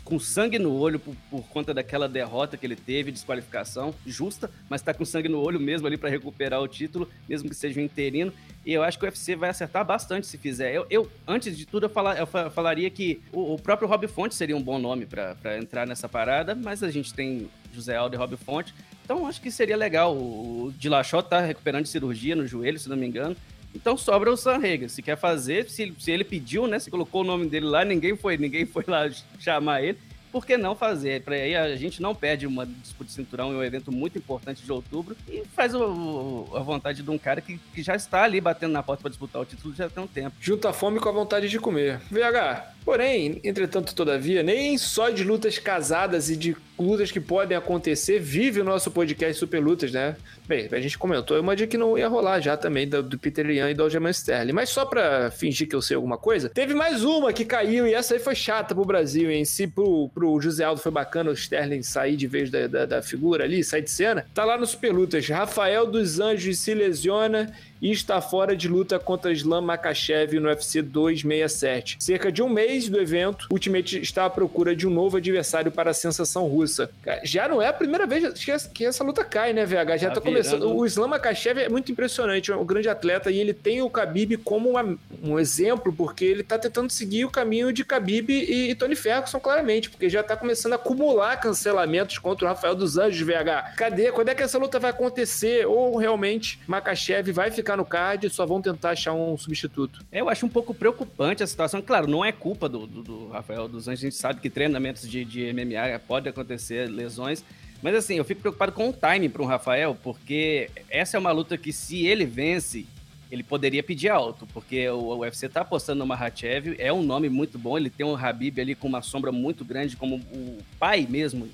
com sangue no olho por, por, conta daquela derrota que ele teve, desqualificação justa, mas tá com sangue no olho mesmo ali para recuperar o título, mesmo que seja um interino. E eu acho que o UFC vai acertar bastante se fizer. Eu, eu antes de tudo, eu, falar, eu falaria que o, o, próprio Rob Fonte seria um bom nome para entrar nessa parada, mas a gente tem José Aldo e Rob Fonte. Então acho que seria legal. O, Dilachó tá recuperando cirurgia no joelho, se não me engano. Então sobra o Sanrega. Se quer fazer, se, se ele pediu, né? Se colocou o nome dele lá, ninguém foi, ninguém foi lá chamar ele por que não fazer? Para aí a gente não perde uma disputa de cinturão em um evento muito importante de outubro e faz o, a vontade de um cara que, que já está ali batendo na porta para disputar o título já tem um tempo. Junta a fome com a vontade de comer. VH, porém, entretanto, todavia, nem só de lutas casadas e de lutas que podem acontecer vive o nosso podcast Super Lutas, né? Bem, a gente comentou uma de que não ia rolar já também do, do Peter Lian e do Aljamain Sterling, mas só para fingir que eu sei alguma coisa, teve mais uma que caiu e essa aí foi chata pro Brasil em si, pro, pro José Aldo foi bacana o Sterling sair de vez da, da, da figura ali, sair de cena. Tá lá no Super Lutas, Rafael dos Anjos se lesiona e está fora de luta contra Islam Makachev no UFC 267. Cerca de um mês do evento, Ultimate está à procura de um novo adversário para a sensação russa. Já não é a primeira vez que essa luta cai, né, VH? Já tá, tá começando. O Islam Makachev é muito impressionante, é um grande atleta e ele tem o Khabib como uma, um exemplo, porque ele está tentando seguir o caminho de Khabib e, e Tony Ferguson, claramente, porque já está começando a acumular cancelamentos contra o Rafael dos Anjos, VH. Cadê? Quando é que essa luta vai acontecer? Ou realmente Makachev vai ficar ficar no card só vão tentar achar um substituto. Eu acho um pouco preocupante a situação. Claro, não é culpa do, do, do Rafael dos Anjos. A gente sabe que treinamentos de, de MMA pode acontecer lesões. Mas assim, eu fico preocupado com o time para o Rafael, porque essa é uma luta que se ele vence, ele poderia pedir alto, porque o UFC está apostando no Mahachev, é um nome muito bom, ele tem um Habib ali com uma sombra muito grande, como o pai mesmo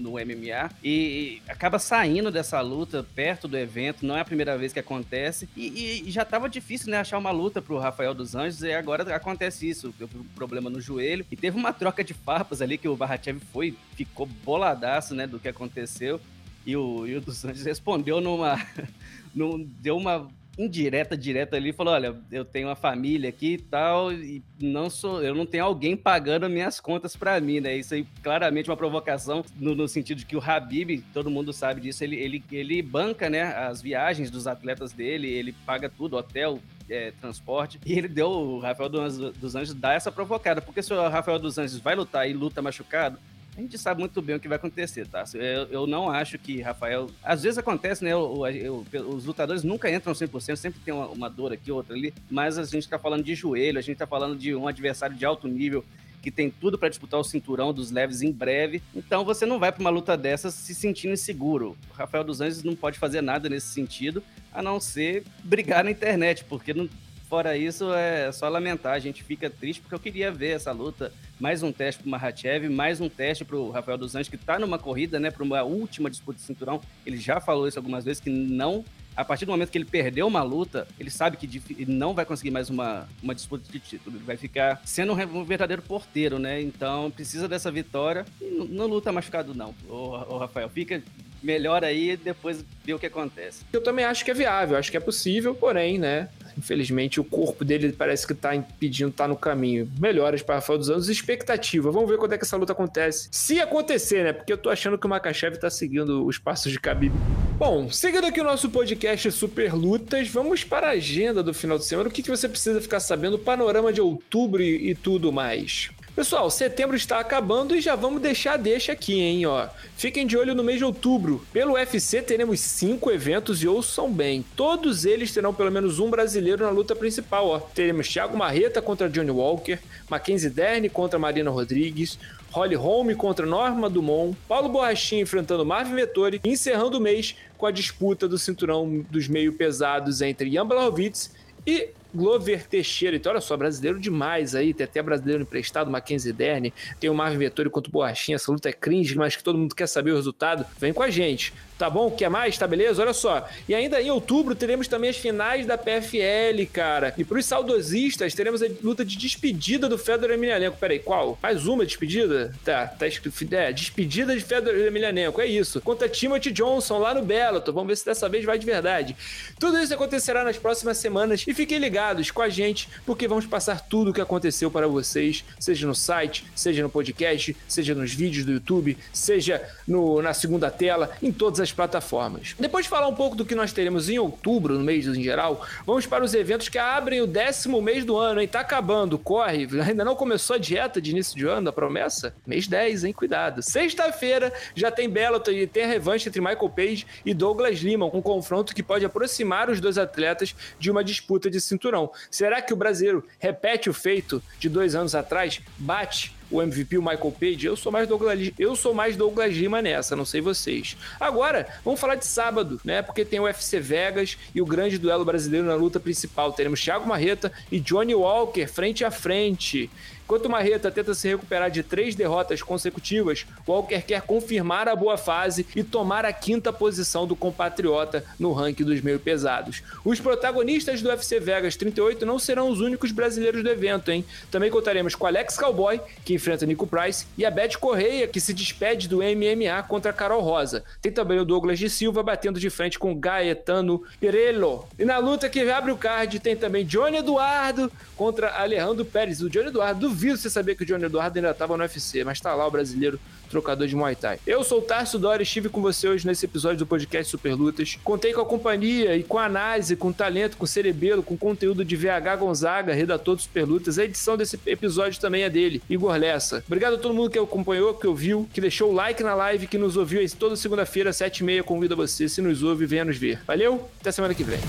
no MMA e, acaba saindo dessa luta perto do evento, não é a primeira vez que acontece e, e já estava difícil, né, achar uma luta pro Rafael dos Anjos e agora acontece isso, teve um problema no joelho e teve uma troca de farpas ali que o Barrachev foi, ficou boladaço, né, do que aconteceu e o, e o dos Anjos respondeu numa, num, deu uma indireta, direta ali, falou: olha, eu tenho uma família aqui e tal, e não sou, eu não tenho alguém pagando minhas contas para mim, né? Isso aí claramente uma provocação no, no, sentido de que o Habib, todo mundo sabe disso, ele, ele, ele banca, né, as viagens dos atletas dele, ele paga tudo, hotel, é, transporte. E ele deu, o Rafael dos Anjos dá essa provocada, porque se o Rafael dos Anjos vai lutar e luta machucado, a gente sabe muito bem o que vai acontecer, tá? Eu, eu não acho que Rafael. Às vezes acontece, né? O, o, os lutadores nunca entram 100%, sempre tem uma, uma dor aqui, outra ali, mas a gente tá falando de joelho, a gente tá falando de um adversário de alto nível que tem tudo para disputar o cinturão dos leves em breve. Então você não vai para uma luta dessas se sentindo inseguro. O Rafael dos Anjos não pode fazer nada nesse sentido, a não ser brigar na internet, porque não, fora isso é só lamentar. A gente fica triste porque eu queria ver essa luta. Mais um teste para o Mahachev, mais um teste para o Rafael dos Anjos, que está numa corrida, né, para uma última disputa de cinturão. Ele já falou isso algumas vezes, que não a partir do momento que ele perdeu uma luta, ele sabe que não vai conseguir mais uma, uma disputa de título. Ele vai ficar sendo um verdadeiro porteiro, né? Então precisa dessa vitória. E não, não luta machucado, não. O, Rafael, fica melhor aí e depois vê o que acontece. Eu também acho que é viável, acho que é possível, porém, né? Infelizmente, o corpo dele parece que tá impedindo, tá no caminho. Melhoras para Rafael dos Anos, expectativa. Vamos ver quando é que essa luta acontece. Se acontecer, né? Porque eu tô achando que o Makachev tá seguindo os passos de Khabib. Bom, seguindo aqui o nosso podcast Super Lutas, vamos para a agenda do final de semana. O que, que você precisa ficar sabendo? Panorama de outubro e, e tudo mais. Pessoal, setembro está acabando e já vamos deixar deixa aqui, hein, ó. Fiquem de olho no mês de outubro. Pelo UFC teremos cinco eventos e ouçam bem. Todos eles terão pelo menos um brasileiro na luta principal, ó. Teremos Thiago Marreta contra Johnny Walker, Mackenzie Dern contra Marina Rodrigues, Holly Holm contra Norma Dumont, Paulo Borrachinha enfrentando Marvin Vettori, encerrando o mês com a disputa do cinturão dos meio pesados entre Jan Blachowicz e Glover Teixeira, então olha só, brasileiro demais aí, tem até brasileiro emprestado, Mackenzie Dern, tem o Marvin Vettori contra o Borrachinha, essa luta é cringe, mas que todo mundo quer saber o resultado, vem com a gente. Tá bom? Quer mais? Tá beleza? Olha só. E ainda em outubro teremos também as finais da PFL, cara. E pros saudosistas, teremos a luta de despedida do Fedor Emelianenko. Peraí, qual? Mais uma despedida? Tá, tá escrito. É, despedida de Fedor Emelianenko. É isso. Contra Timothy Johnson lá no Bellator. Vamos ver se dessa vez vai de verdade. Tudo isso acontecerá nas próximas semanas. E fiquem ligados com a gente, porque vamos passar tudo o que aconteceu para vocês, seja no site, seja no podcast, seja nos vídeos do YouTube, seja no, na segunda tela, em todas as plataformas. Depois de falar um pouco do que nós teremos em outubro, no mês em geral, vamos para os eventos que abrem o décimo mês do ano, hein? Tá acabando, corre. Ainda não começou a dieta de início de ano, a promessa? Mês 10, hein? Cuidado. Sexta-feira já tem Bellator e tem a revanche entre Michael Page e Douglas Lima, um confronto que pode aproximar os dois atletas de uma disputa de cinturão. Será que o brasileiro repete o feito de dois anos atrás? Bate o MVP, o Michael Page, eu sou mais Douglas, eu sou mais Douglas Lima nessa, não sei vocês. Agora, vamos falar de sábado, né? Porque tem o UFC Vegas e o grande duelo brasileiro na luta principal. Teremos Thiago Marreta e Johnny Walker frente a frente. Enquanto Marreta tenta se recuperar de três derrotas consecutivas, Walker quer confirmar a boa fase e tomar a quinta posição do compatriota no ranking dos meio pesados. Os protagonistas do UFC Vegas 38 não serão os únicos brasileiros do evento, hein? Também contaremos com Alex Cowboy, que enfrenta Nico Price, e a Beth Correia, que se despede do MMA contra Carol Rosa. Tem também o Douglas de Silva batendo de frente com Gaetano Perello. E na luta que abre o card tem também Johnny Eduardo contra Alejandro Pérez. O Johnny Eduardo duvido você saber que o Johnny Eduardo ainda estava no UFC, mas tá lá o brasileiro trocador de Muay Thai. Eu sou o Tarso Dória, estive com você hoje nesse episódio do podcast Super Lutas. Contei com a companhia e com a análise, com talento, com cerebelo, com conteúdo de VH Gonzaga, redator do Super Lutas. A edição desse episódio também é dele, Igor Lessa. Obrigado a todo mundo que acompanhou, que ouviu, que deixou o like na live, que nos ouviu toda segunda-feira, 7h30. Convido você, se nos ouve, venha nos ver. Valeu, até semana que vem.